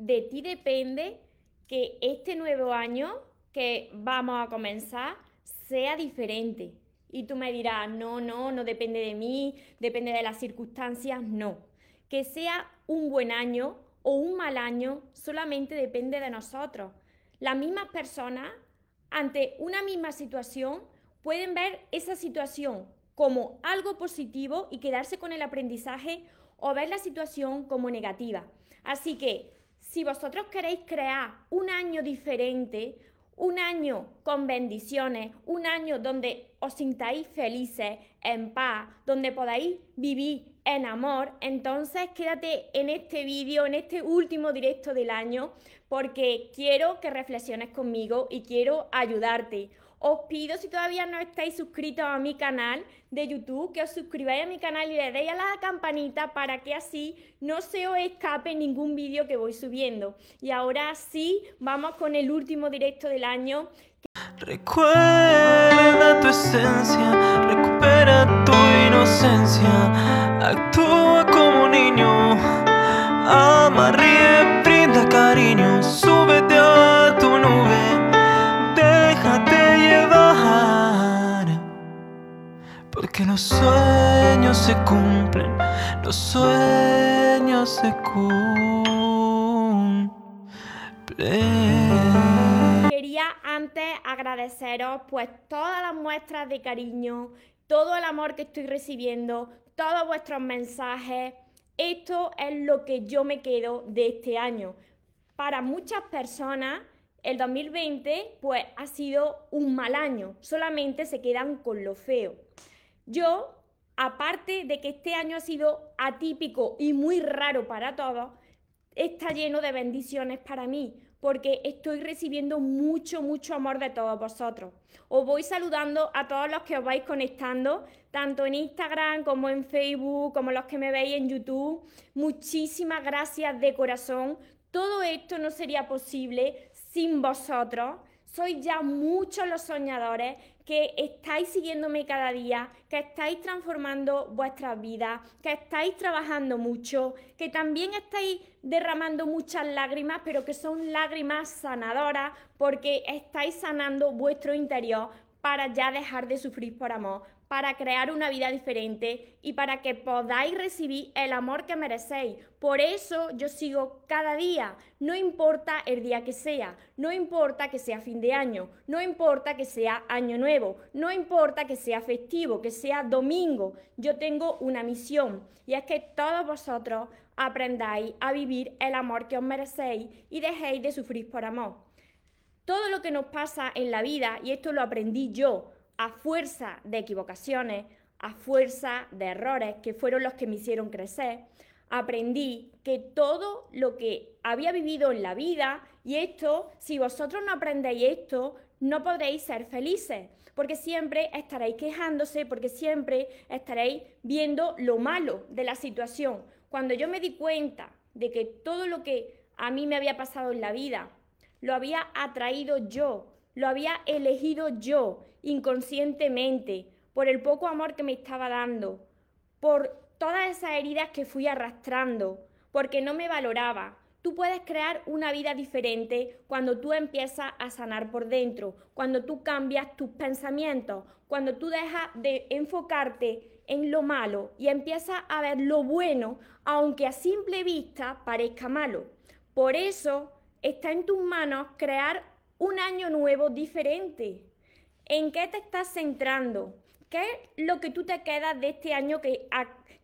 de ti depende que este nuevo año que vamos a comenzar sea diferente. Y tú me dirás, no, no, no depende de mí, depende de las circunstancias, no. Que sea un buen año o un mal año solamente depende de nosotros. Las mismas personas, ante una misma situación, pueden ver esa situación como algo positivo y quedarse con el aprendizaje o ver la situación como negativa. Así que si vosotros queréis crear un año diferente, un año con bendiciones, un año donde os sintáis felices, en paz, donde podáis vivir en amor, entonces quédate en este vídeo, en este último directo del año, porque quiero que reflexiones conmigo y quiero ayudarte. Os pido, si todavía no estáis suscritos a mi canal de YouTube, que os suscribáis a mi canal y le deis a la campanita para que así no se os escape ningún vídeo que voy subiendo. Y ahora sí, vamos con el último directo del año. Recuerda tu esencia, recupera tu inocencia, actúa como niño, ama, ríe, brinda cariño, cumplen, los sueños se cumplen. Quería antes agradeceros pues todas las muestras de cariño, todo el amor que estoy recibiendo, todos vuestros mensajes. Esto es lo que yo me quedo de este año. Para muchas personas el 2020 pues ha sido un mal año, solamente se quedan con lo feo. Yo, aparte de que este año ha sido atípico y muy raro para todos, está lleno de bendiciones para mí, porque estoy recibiendo mucho, mucho amor de todos vosotros. Os voy saludando a todos los que os vais conectando, tanto en Instagram como en Facebook, como los que me veis en YouTube. Muchísimas gracias de corazón. Todo esto no sería posible sin vosotros. Sois ya muchos los soñadores que estáis siguiéndome cada día, que estáis transformando vuestras vidas, que estáis trabajando mucho, que también estáis derramando muchas lágrimas, pero que son lágrimas sanadoras porque estáis sanando vuestro interior para ya dejar de sufrir por amor, para crear una vida diferente y para que podáis recibir el amor que merecéis. Por eso yo sigo cada día, no importa el día que sea, no importa que sea fin de año, no importa que sea año nuevo, no importa que sea festivo, que sea domingo, yo tengo una misión y es que todos vosotros aprendáis a vivir el amor que os merecéis y dejéis de sufrir por amor. Todo lo que nos pasa en la vida, y esto lo aprendí yo, a fuerza de equivocaciones, a fuerza de errores que fueron los que me hicieron crecer, aprendí que todo lo que había vivido en la vida, y esto, si vosotros no aprendéis esto, no podréis ser felices, porque siempre estaréis quejándose, porque siempre estaréis viendo lo malo de la situación. Cuando yo me di cuenta de que todo lo que a mí me había pasado en la vida, lo había atraído yo, lo había elegido yo inconscientemente por el poco amor que me estaba dando, por todas esas heridas que fui arrastrando, porque no me valoraba. Tú puedes crear una vida diferente cuando tú empiezas a sanar por dentro, cuando tú cambias tus pensamientos, cuando tú dejas de enfocarte en lo malo y empiezas a ver lo bueno, aunque a simple vista parezca malo. Por eso está en tus manos crear un año nuevo diferente. ¿En qué te estás centrando? ¿Qué es lo que tú te quedas de este año que,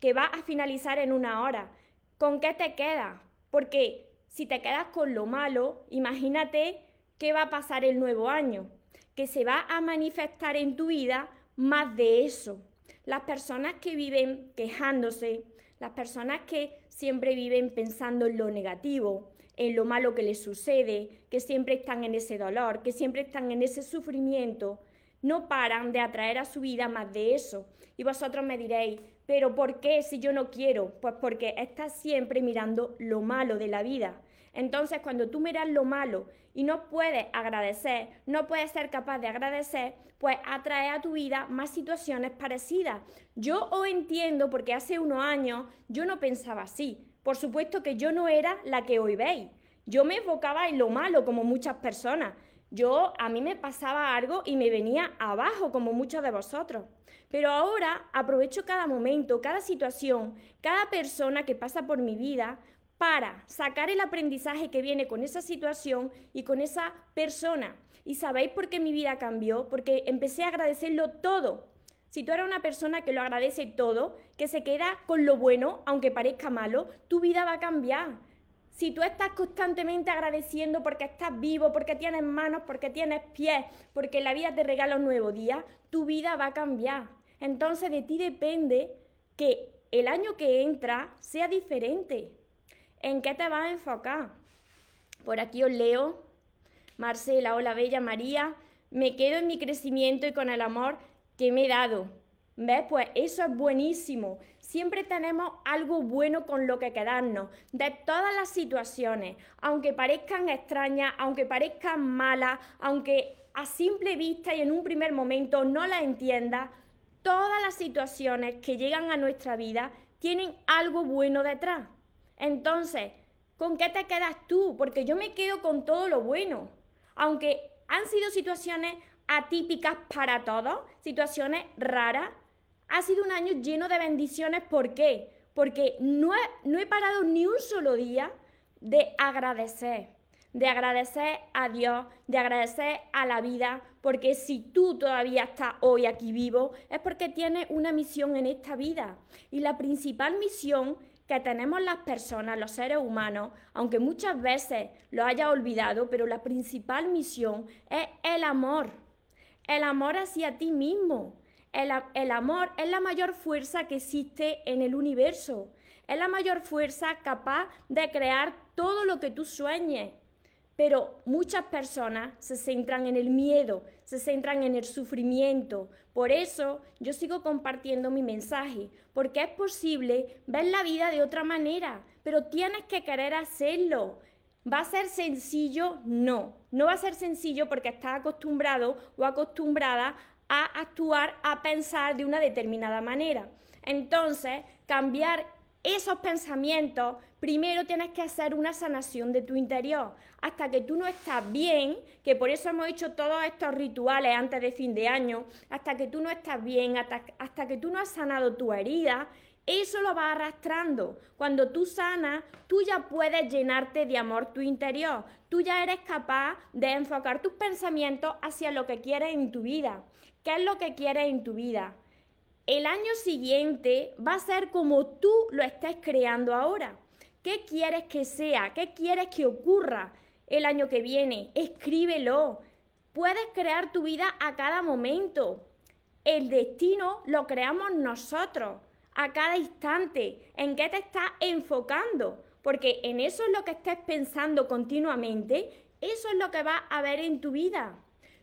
que va a finalizar en una hora? ¿Con qué te quedas? Porque si te quedas con lo malo, imagínate qué va a pasar el nuevo año, que se va a manifestar en tu vida más de eso. Las personas que viven quejándose, las personas que siempre viven pensando en lo negativo, en lo malo que les sucede, que siempre están en ese dolor, que siempre están en ese sufrimiento, no paran de atraer a su vida más de eso. Y vosotros me diréis, pero ¿por qué si yo no quiero? Pues porque estás siempre mirando lo malo de la vida. Entonces, cuando tú miras lo malo y no puedes agradecer, no puedes ser capaz de agradecer, pues atrae a tu vida más situaciones parecidas. Yo os entiendo porque hace unos años yo no pensaba así. Por supuesto que yo no era la que hoy veis. Yo me enfocaba en lo malo, como muchas personas. Yo, a mí me pasaba algo y me venía abajo, como muchos de vosotros. Pero ahora aprovecho cada momento, cada situación, cada persona que pasa por mi vida para sacar el aprendizaje que viene con esa situación y con esa persona. ¿Y sabéis por qué mi vida cambió? Porque empecé a agradecerlo todo. Si tú eres una persona que lo agradece todo, que se queda con lo bueno, aunque parezca malo, tu vida va a cambiar. Si tú estás constantemente agradeciendo porque estás vivo, porque tienes manos, porque tienes pies, porque la vida te regala un nuevo día, tu vida va a cambiar. Entonces de ti depende que el año que entra sea diferente. ¿En qué te vas a enfocar? Por aquí os leo. Marcela, hola Bella María. Me quedo en mi crecimiento y con el amor que me he dado. ¿Ves? Pues eso es buenísimo. Siempre tenemos algo bueno con lo que quedarnos. De todas las situaciones, aunque parezcan extrañas, aunque parezcan malas, aunque a simple vista y en un primer momento no las entiendas, todas las situaciones que llegan a nuestra vida tienen algo bueno detrás. Entonces, ¿con qué te quedas tú? Porque yo me quedo con todo lo bueno. Aunque han sido situaciones atípicas para todos, situaciones raras, ha sido un año lleno de bendiciones. ¿Por qué? Porque no he, no he parado ni un solo día de agradecer, de agradecer a Dios, de agradecer a la vida, porque si tú todavía estás hoy aquí vivo, es porque tienes una misión en esta vida. Y la principal misión que tenemos las personas, los seres humanos, aunque muchas veces lo haya olvidado, pero la principal misión es el amor. El amor hacia ti mismo. El, amor es la mayor fuerza que existe en el universo. Es la mayor fuerza capaz de crear todo lo que tú sueñes. Pero muchas personas se centran en el miedo, se centran en el sufrimiento. Por eso yo sigo compartiendo mi mensaje, porque es posible ver la vida de otra manera, pero tienes que querer hacerlo. ¿Va a ser sencillo? No, no va a ser sencillo porque estás acostumbrado o acostumbrada a actuar, a pensar de una determinada manera. Entonces, cambiar esos pensamientos, primero tienes que hacer una sanación de tu interior. Hasta que tú no estás bien, que por eso hemos hecho todos estos rituales antes de fin de año, hasta que tú no estás bien, hasta, hasta que tú no has sanado tu herida, eso lo va arrastrando. Cuando tú sanas, tú ya puedes llenarte de amor tu interior. Tú ya eres capaz de enfocar tus pensamientos hacia lo que quieres en tu vida. ¿Qué es lo que quieres en tu vida? El año siguiente va a ser como tú lo estés creando ahora. ¿Qué quieres que sea? ¿Qué quieres que ocurra el año que viene? Escríbelo. Puedes crear tu vida a cada momento. El destino lo creamos nosotros, a cada instante. ¿En qué te estás enfocando? Porque en eso es lo que estés pensando continuamente, eso es lo que va a ver en tu vida.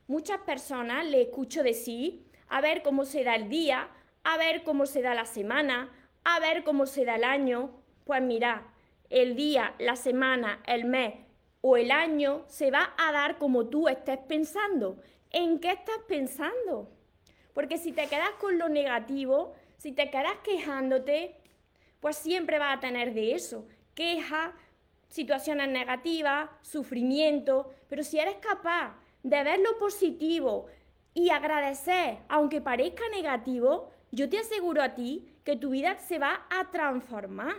Muchas personas le escucho decir, a ver cómo se da el día, a ver cómo se da la semana, a ver cómo se da el año. Pues mira, el día, la semana, el mes o el año se va a dar como tú estés pensando. ¿En qué estás pensando? Porque si te quedas con lo negativo, si te quedas quejándote, pues siempre vas a tener de eso. Queja, situaciones negativas, sufrimiento, pero si eres capaz de ver lo positivo y agradecer, aunque parezca negativo, yo te aseguro a ti que tu vida se va a transformar.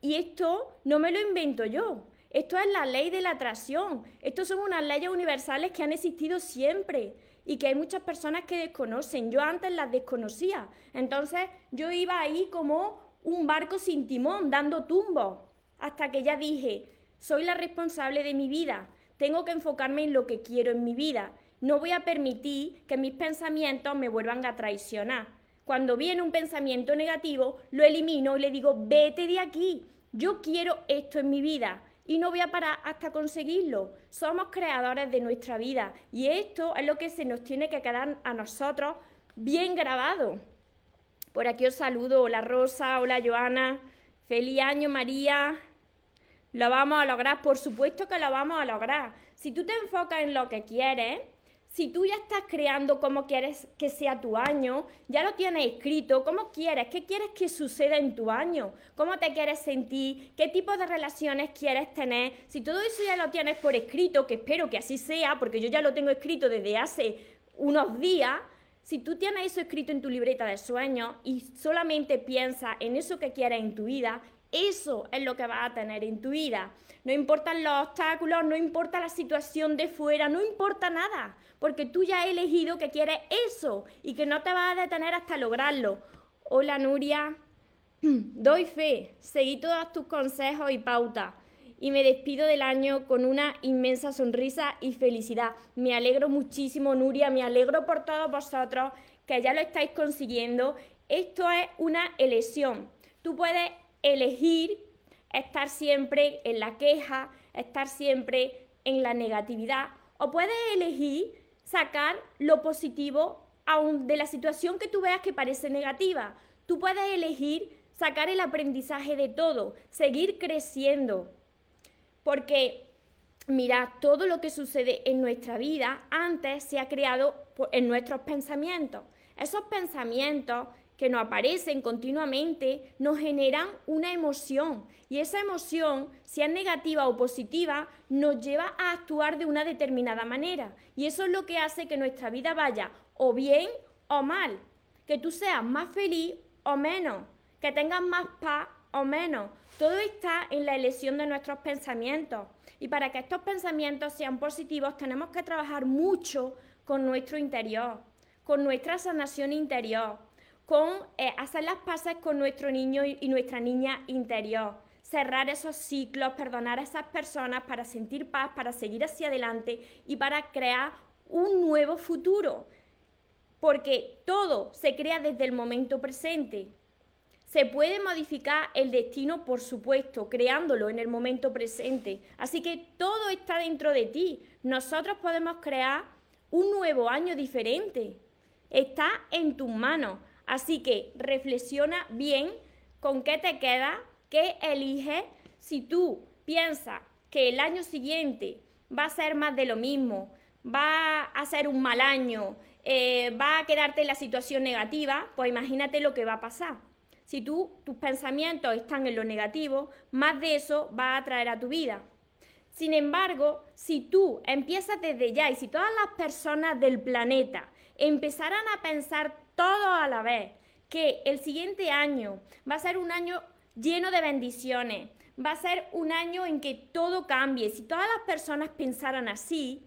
Y esto no me lo invento yo. Esto es la ley de la atracción. Estos son unas leyes universales que han existido siempre y que hay muchas personas que desconocen. Yo antes las desconocía. Entonces yo iba ahí como un barco sin timón, dando tumbos, hasta que ya dije, soy la responsable de mi vida. Tengo que enfocarme en lo que quiero en mi vida. No voy a permitir que mis pensamientos me vuelvan a traicionar. Cuando viene un pensamiento negativo, lo elimino y le digo, vete de aquí. Yo quiero esto en mi vida y no voy a parar hasta conseguirlo. Somos creadores de nuestra vida y esto es lo que se nos tiene que quedar a nosotros bien grabado. Por aquí os saludo. Hola Rosa, hola Joana. Feliz año María. Lo vamos a lograr, por supuesto que lo vamos a lograr. Si tú te enfocas en lo que quieres, si tú ya estás creando cómo quieres que sea tu año, ya lo tienes escrito, cómo quieres, qué quieres que suceda en tu año, cómo te quieres sentir, qué tipo de relaciones quieres tener, si todo eso ya lo tienes por escrito, que espero que así sea, porque yo ya lo tengo escrito desde hace unos días, si tú tienes eso escrito en tu libreta de sueños y solamente piensas en eso que quieres en tu vida, eso es lo que vas a tener en tu vida. No importan los obstáculos, no importa la situación de fuera, no importa nada porque tú ya has elegido que quieres eso y que no te vas a detener hasta lograrlo. Hola Nuria, doy fe, seguí todos tus consejos y pautas y me despido del año con una inmensa sonrisa y felicidad. Me alegro muchísimo Nuria, me alegro por todos vosotros que ya lo estáis consiguiendo. Esto es una elección. Tú puedes elegir estar siempre en la queja, estar siempre en la negatividad o puedes elegir sacar lo positivo aun de la situación que tú veas que parece negativa. Tú puedes elegir sacar el aprendizaje de todo, seguir creciendo. Porque, mira, todo lo que sucede en nuestra vida antes se ha creado en nuestros pensamientos. Esos pensamientos que nos aparecen continuamente nos generan una emoción. Y esa emoción, si es negativa o positiva, nos lleva a actuar de una determinada manera. Y eso es lo que hace que nuestra vida vaya o bien o mal, que tú seas más feliz o menos, que tengas más paz o menos. Todo está en la elección de nuestros pensamientos. Y para que estos pensamientos sean positivos tenemos que trabajar mucho con nuestro interior, con nuestra sanación interior con eh, hacer las paces con nuestro niño y, y nuestra niña interior, cerrar esos ciclos, perdonar a esas personas para sentir paz, para seguir hacia adelante y para crear un nuevo futuro. Porque todo se crea desde el momento presente. Se puede modificar el destino, por supuesto, creándolo en el momento presente. Así que todo está dentro de ti. Nosotros podemos crear un nuevo año diferente. Está en tus manos. Así que reflexiona bien con qué te queda, qué eliges. Si tú piensas que el año siguiente va a ser más de lo mismo, va a ser un mal año, eh, va a quedarte en la situación negativa, pues imagínate lo que va a pasar. Si tú, tus pensamientos están en lo negativo, más de eso va a traer a tu vida. Sin embargo, si tú empiezas desde ya y si todas las personas del planeta empezaran a pensar todo a la vez, que el siguiente año va a ser un año lleno de bendiciones, va a ser un año en que todo cambie. Si todas las personas pensaran así,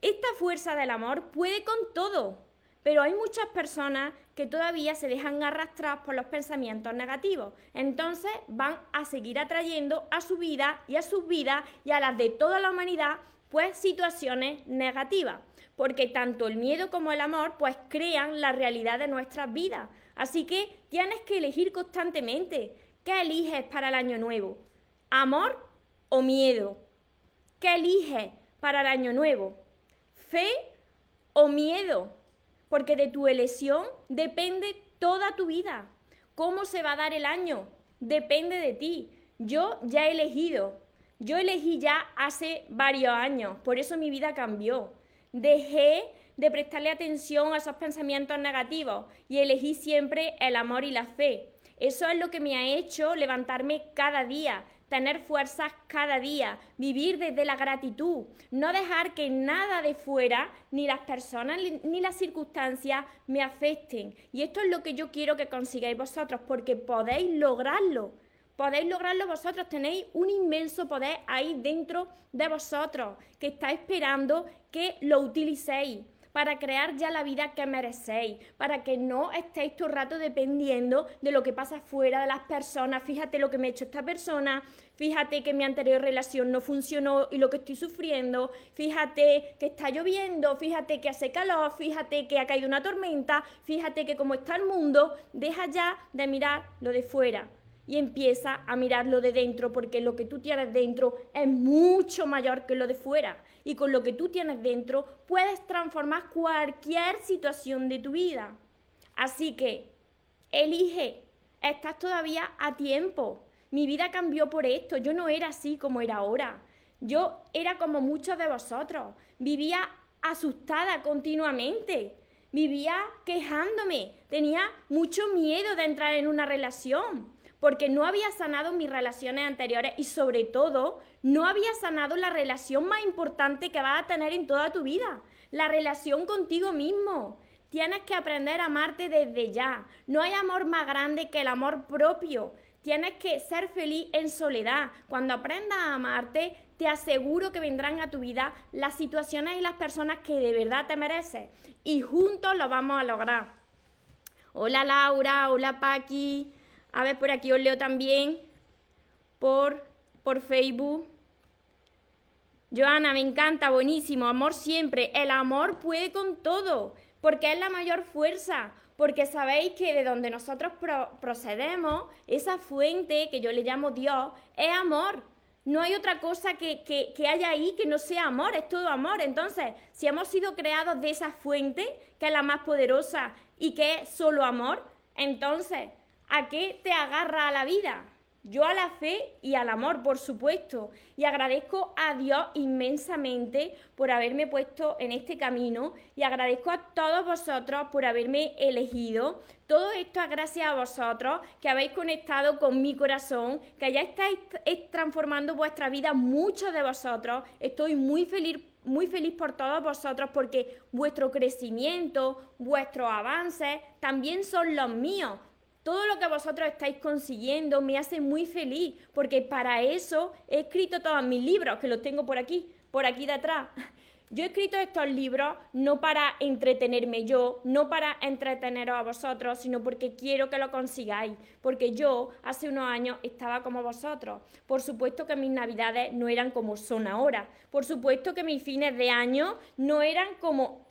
esta fuerza del amor puede con todo. Pero hay muchas personas que todavía se dejan arrastrar por los pensamientos negativos. Entonces van a seguir atrayendo a su vida y a sus vidas y a las de toda la humanidad, pues situaciones negativas porque tanto el miedo como el amor pues crean la realidad de nuestras vidas. Así que tienes que elegir constantemente. ¿Qué eliges para el año nuevo? ¿Amor o miedo? ¿Qué eliges para el año nuevo? ¿Fe o miedo? Porque de tu elección depende toda tu vida. ¿Cómo se va a dar el año? Depende de ti. Yo ya he elegido. Yo elegí ya hace varios años, por eso mi vida cambió. Dejé de prestarle atención a esos pensamientos negativos y elegí siempre el amor y la fe. Eso es lo que me ha hecho levantarme cada día, tener fuerzas cada día, vivir desde la gratitud, no dejar que nada de fuera, ni las personas ni las circunstancias, me afecten. Y esto es lo que yo quiero que consigáis vosotros, porque podéis lograrlo. Podéis lograrlo vosotros, tenéis un inmenso poder ahí dentro de vosotros que está esperando que lo utilicéis para crear ya la vida que merecéis, para que no estéis todo el rato dependiendo de lo que pasa fuera de las personas. Fíjate lo que me ha hecho esta persona, fíjate que mi anterior relación no funcionó y lo que estoy sufriendo, fíjate que está lloviendo, fíjate que hace calor, fíjate que ha caído una tormenta, fíjate que como está el mundo, deja ya de mirar lo de fuera y empieza a mirarlo de dentro porque lo que tú tienes dentro es mucho mayor que lo de fuera y con lo que tú tienes dentro puedes transformar cualquier situación de tu vida. Así que elige, estás todavía a tiempo. Mi vida cambió por esto, yo no era así como era ahora. Yo era como muchos de vosotros, vivía asustada continuamente, vivía quejándome, tenía mucho miedo de entrar en una relación, porque no había sanado mis relaciones anteriores y sobre todo no había sanado la relación más importante que vas a tener en toda tu vida, la relación contigo mismo. Tienes que aprender a amarte desde ya. No hay amor más grande que el amor propio. Tienes que ser feliz en soledad. Cuando aprendas a amarte, te aseguro que vendrán a tu vida las situaciones y las personas que de verdad te mereces. Y juntos lo vamos a lograr. Hola Laura, hola Paqui. A ver, por aquí os leo también por, por Facebook. Joana, me encanta, buenísimo. Amor siempre. El amor puede con todo, porque es la mayor fuerza. Porque sabéis que de donde nosotros procedemos, esa fuente que yo le llamo Dios, es amor. No hay otra cosa que, que, haya ahí que no sea amor, es todo amor. Entonces, si hemos sido creados de esa fuente, que es la más poderosa y que es solo amor, entonces, ¿a qué te agarra a la vida? Yo a la fe y al amor, por supuesto. Y agradezco a Dios inmensamente por haberme puesto en este camino y agradezco a todos vosotros por haberme elegido. Todo esto es gracias a vosotros que habéis conectado con mi corazón, que ya estáis transformando vuestra vida, muchos de vosotros. Estoy muy feliz muy feliz por todos vosotros porque vuestro crecimiento, vuestros avances también son los míos. Todo lo que vosotros estáis consiguiendo me hace muy feliz, porque para eso he escrito todos mis libros, que los tengo por aquí, por aquí detrás. Yo he escrito estos libros no para entretenerme yo, no para entreteneros a vosotros, sino porque quiero que lo consigáis, porque yo hace unos años estaba como vosotros. Por supuesto que mis navidades no eran como son ahora, por supuesto que mis fines de año no eran como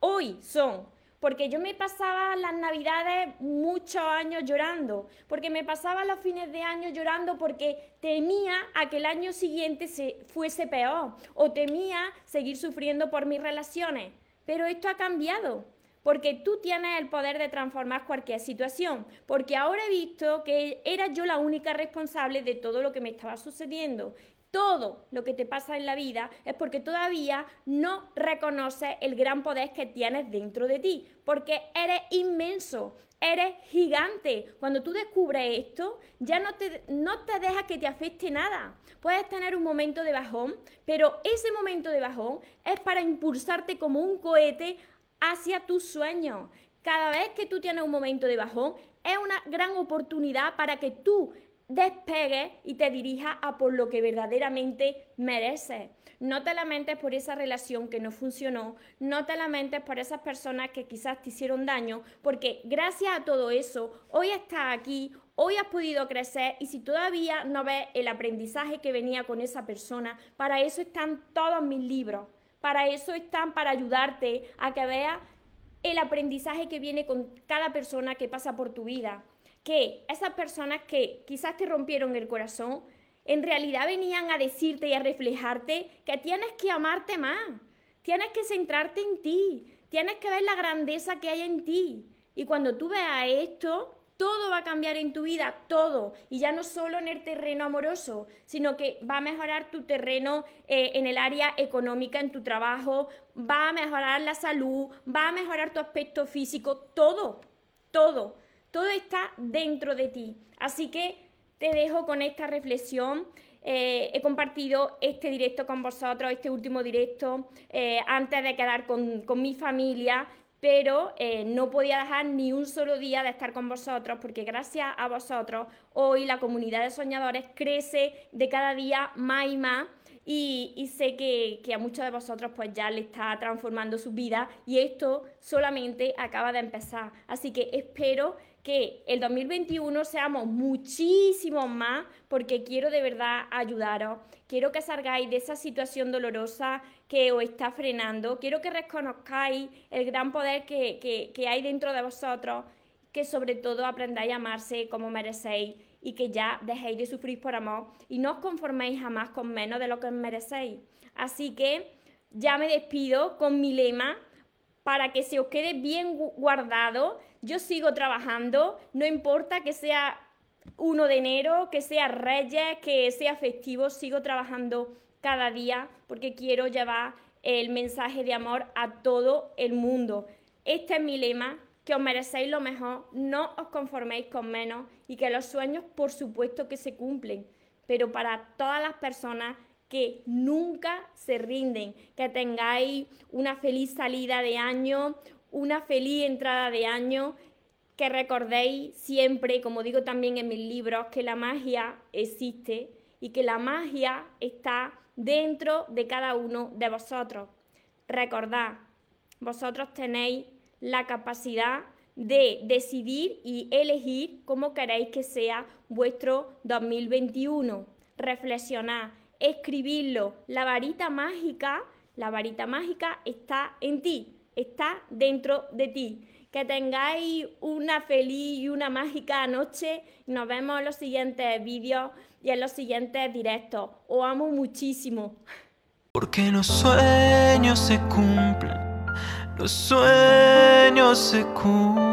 hoy son, porque yo me pasaba las navidades muchos años llorando, porque me pasaba los fines de año llorando porque temía a que el año siguiente se fuese peor o temía seguir sufriendo por mis relaciones. Pero esto ha cambiado, porque tú tienes el poder de transformar cualquier situación, porque ahora he visto que era yo la única responsable de todo lo que me estaba sucediendo todo lo que te pasa en la vida es porque todavía no reconoces el gran poder que tienes dentro de ti, porque eres inmenso, eres gigante. Cuando tú descubres esto, ya no te, no te deja que te afecte nada. Puedes tener un momento de bajón, pero ese momento de bajón es para impulsarte como un cohete hacia tus sueños. Cada vez que tú tienes un momento de bajón, es una gran oportunidad para que tú despegues y te dirijas a por lo que verdaderamente mereces. No te lamentes por esa relación que no funcionó, no te lamentes por esas personas que quizás te hicieron daño, porque gracias a todo eso, hoy estás aquí, hoy has podido crecer y si todavía no ves el aprendizaje que venía con esa persona, para eso están todos mis libros, para eso están para ayudarte a que veas el aprendizaje que viene con cada persona que pasa por tu vida que esas personas que quizás te rompieron el corazón, en realidad venían a decirte y a reflejarte que tienes que amarte más, tienes que centrarte en ti, tienes que ver la grandeza que hay en ti. Y cuando tú veas esto, todo va a cambiar en tu vida, todo. Y ya no solo en el terreno amoroso, sino que va a mejorar tu terreno eh, en el área económica, en tu trabajo, va a mejorar la salud, va a mejorar tu aspecto físico, todo, todo. Todo está dentro de ti. Así que te dejo con esta reflexión. Eh, he compartido este directo con vosotros, este último directo, eh, antes de quedar con, mi familia, pero eh, no podía dejar ni un solo día de estar con vosotros, porque gracias a vosotros hoy la comunidad de soñadores crece de cada día más y más. Y, sé que, que, a muchos de vosotros pues ya le está transformando su vida y esto solamente acaba de empezar. Así que espero que el 2021 seamos muchísimo más porque quiero de verdad ayudaros. Quiero que salgáis de esa situación dolorosa que os está frenando. Quiero que reconozcáis el gran poder que, que hay dentro de vosotros, que sobre todo aprendáis a amarse como merecéis y que ya dejéis de sufrir por amor y no os conforméis jamás con menos de lo que merecéis. Así que ya me despido con mi lema para que se os quede bien guardado. Yo sigo trabajando, no importa que sea 1 de enero, que sea Reyes, que sea festivo, sigo trabajando cada día porque quiero llevar el mensaje de amor a todo el mundo. Este es mi lema, que os merecéis lo mejor, no os conforméis con menos y que los sueños por supuesto que se cumplen, pero para todas las personas que nunca se rinden, que tengáis una feliz salida de año, una feliz entrada de año, que recordéis siempre, como digo también en mis libros, que la magia existe y que la magia está dentro de cada uno de vosotros. Recordad, vosotros tenéis la capacidad de decidir y elegir cómo queréis que sea vuestro 2021. Reflexionad, escribirlo. La varita mágica, la varita mágica está en ti, está dentro de ti. Que tengáis una feliz y una mágica noche. Nos vemos en los siguientes vídeos y en los siguientes directos. Os amo muchísimo. Porque los sueños se cumplen, los sueños se cumplen.